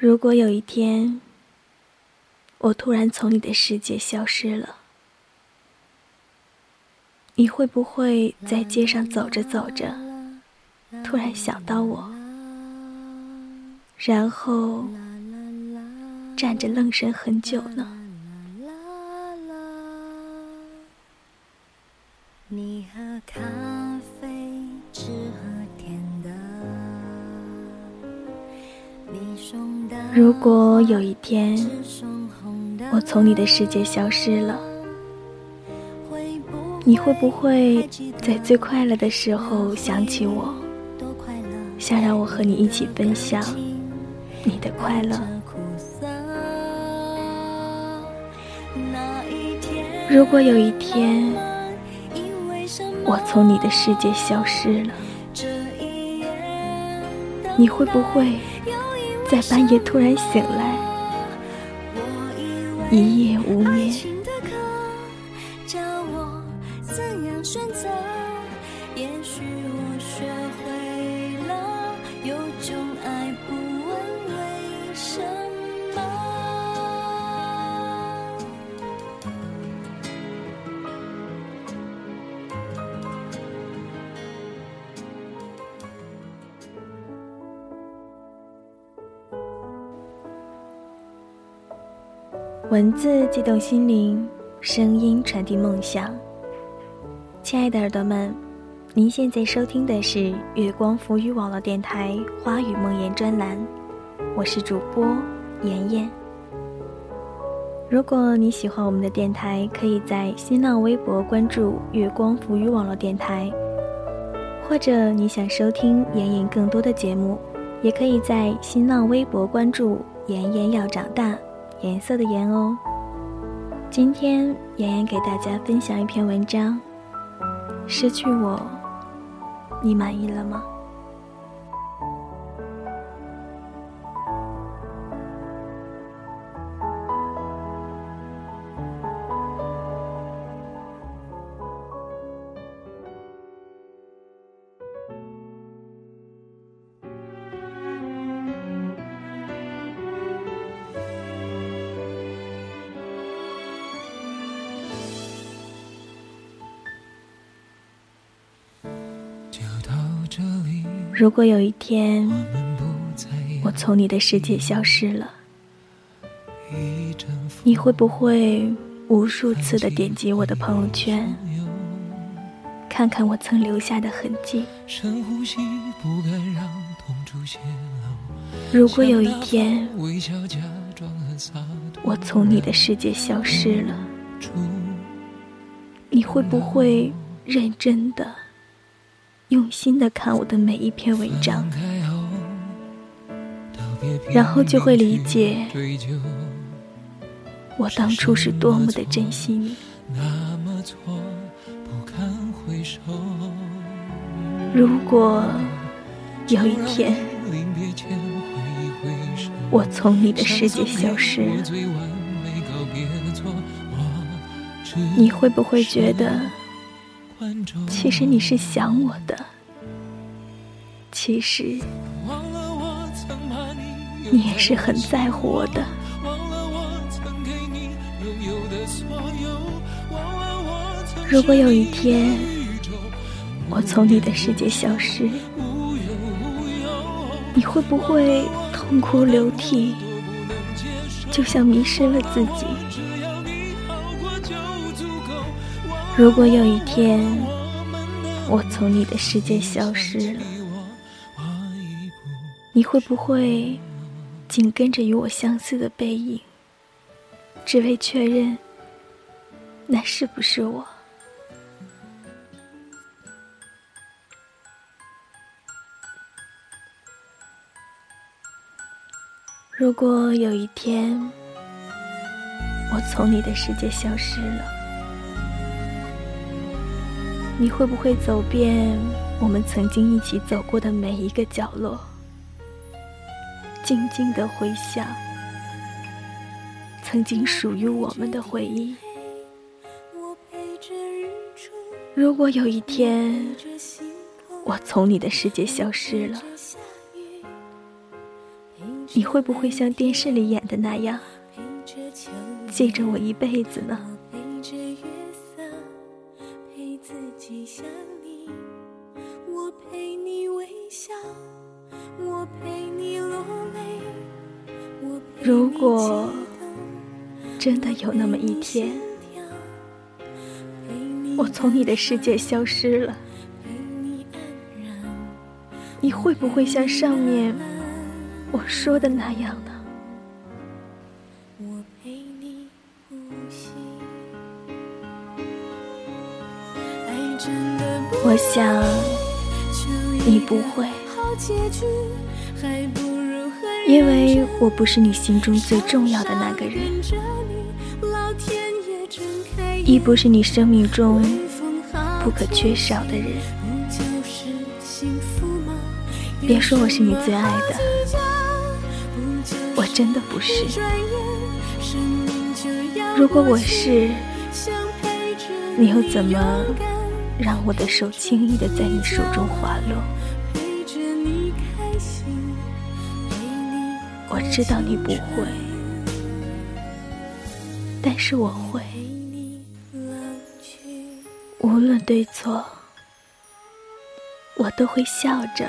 如果有一天，我突然从你的世界消失了，你会不会在街上走着走着，突然想到我，然后站着愣神很久呢？你喝咖如果有一天，我从你的世界消失了，你会不会在最快乐的时候想起我，想让我和你一起分享你的快乐？如果有一天，我从你的世界消失了，你会不会在半夜突然醒来，一夜无眠？文字激动心灵，声音传递梦想。亲爱的耳朵们，您现在收听的是月光浮语网络电台《花语梦言》专栏，我是主播妍妍。如果你喜欢我们的电台，可以在新浪微博关注“月光浮语网络电台”，或者你想收听妍妍更多的节目，也可以在新浪微博关注“妍妍要长大”。颜色的颜哦。今天妍妍给大家分享一篇文章。失去我，你满意了吗？如果有一天，我从你的世界消失了，你会不会无数次的点击我的朋友圈，看看我曾留下的痕迹？如果有一天，我从你的世界消失了，你会不会认真的？用心的看我的每一篇文章，然后就会理解我当初是多么的珍惜你。如果有一天我从你的世界消失了，你会不会觉得？其实你是想我的，其实你也是很在乎我的。如果有一天我从你的世界消失，你会不会痛哭流涕，就像迷失了自己？如果有一天我从你的世界消失了，你会不会紧跟着与我相似的背影，只为确认那是不是我？如果有一天我从你的世界消失了，你会不会走遍我们曾经一起走过的每一个角落，静静的回想曾经属于我们的回忆？如果有一天我从你的世界消失了，你会不会像电视里演的那样，记着我一辈子呢？有那么一天，我从你的世界消失了，你会不会像上面我说的那样呢？我想你不会。因为我不是你心中最重要的那个人，亦不是你生命中不可缺少的人。别说我是你最爱的，我真的不是。如果我是，你又怎么让我的手轻易的在你手中滑落？我知道你不会，但是我会。无论对错，我都会笑着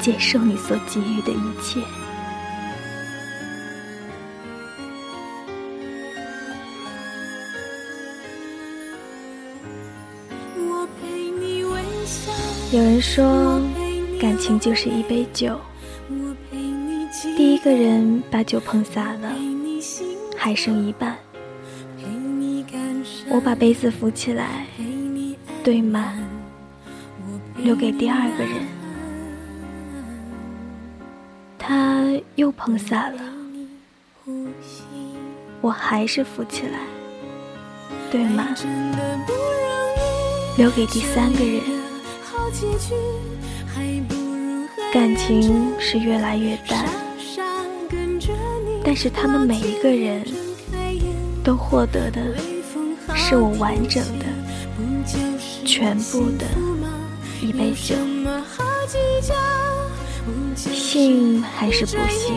接受你所给予的一切。有人说，感情就是一杯酒。一个人把酒碰洒了，还剩一半。我把杯子扶起来，兑满，留给第二个人。他又碰洒了，我还是扶起来，兑满，留给第三个人。感情是越来越淡。但是他们每一个人都获得的是我完整的、全部的一杯酒。信还是不信？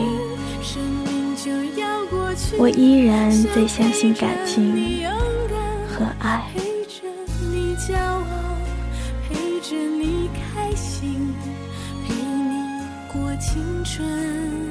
我依然在相信感情和爱。青春。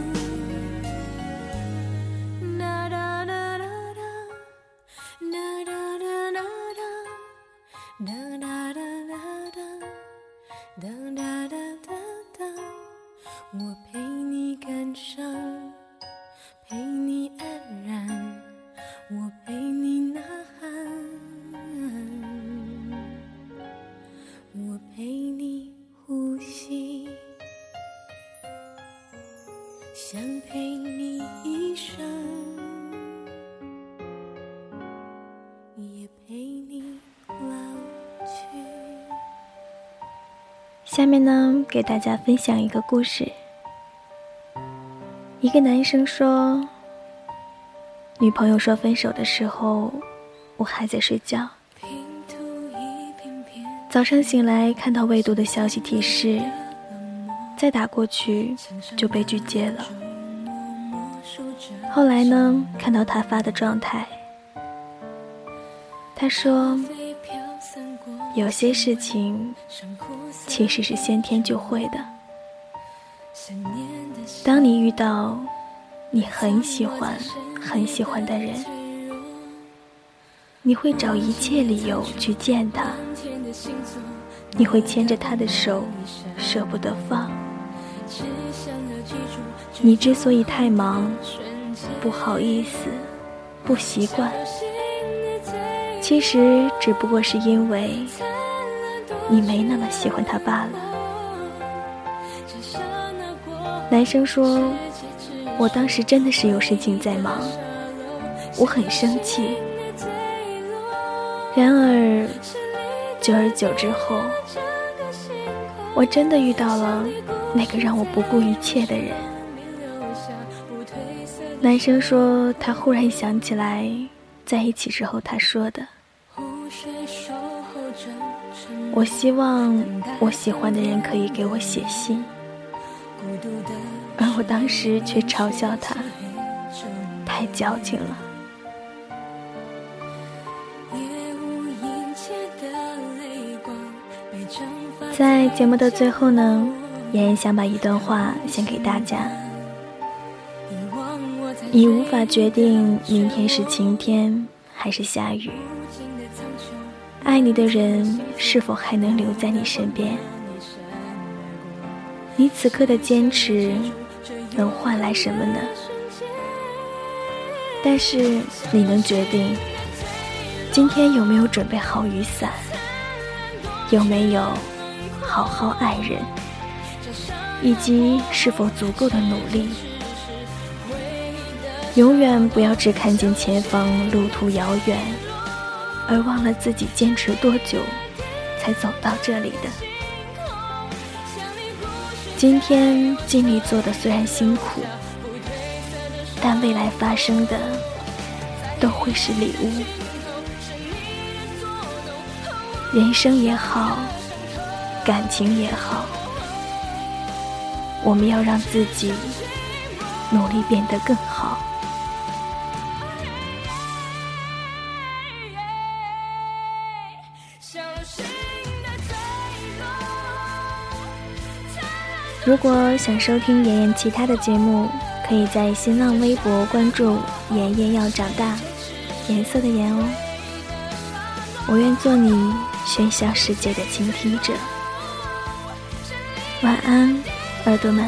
下面呢，给大家分享一个故事。一个男生说，女朋友说分手的时候，我还在睡觉。早上醒来看到未读的消息提示，再打过去就被拒接了。后来呢，看到他发的状态，他说。有些事情其实是先天就会的。当你遇到你很喜欢、很喜欢的人，你会找一切理由去见他，你会牵着他的手，舍不得放。你之所以太忙，不好意思，不习惯。其实只不过是因为你没那么喜欢他罢了。男生说：“我当时真的是有事情在忙，我很生气。然而，久而久之后，我真的遇到了那个让我不顾一切的人。”男生说：“他忽然想起来，在一起之后他说的。”我希望我喜欢的人可以给我写信，而我当时却嘲笑他太矫情了。在节目的最后呢，妍妍想把一段话献给大家：你无法决定明天是晴天还是下雨，爱你的人是否还能留在你身边？你此刻的坚持能换来什么呢？但是你能决定今天有没有准备好雨伞，有没有？好好爱人，以及是否足够的努力。永远不要只看见前方路途遥远，而忘了自己坚持多久才走到这里的。今天尽力做的虽然辛苦，但未来发生的都会是礼物。人生也好。感情也好，我们要让自己努力变得更好。如果想收听妍妍其他的节目，可以在新浪微博关注“妍妍要长大”，颜色的颜哦。我愿做你喧嚣世界的倾听者。晚安，耳朵们。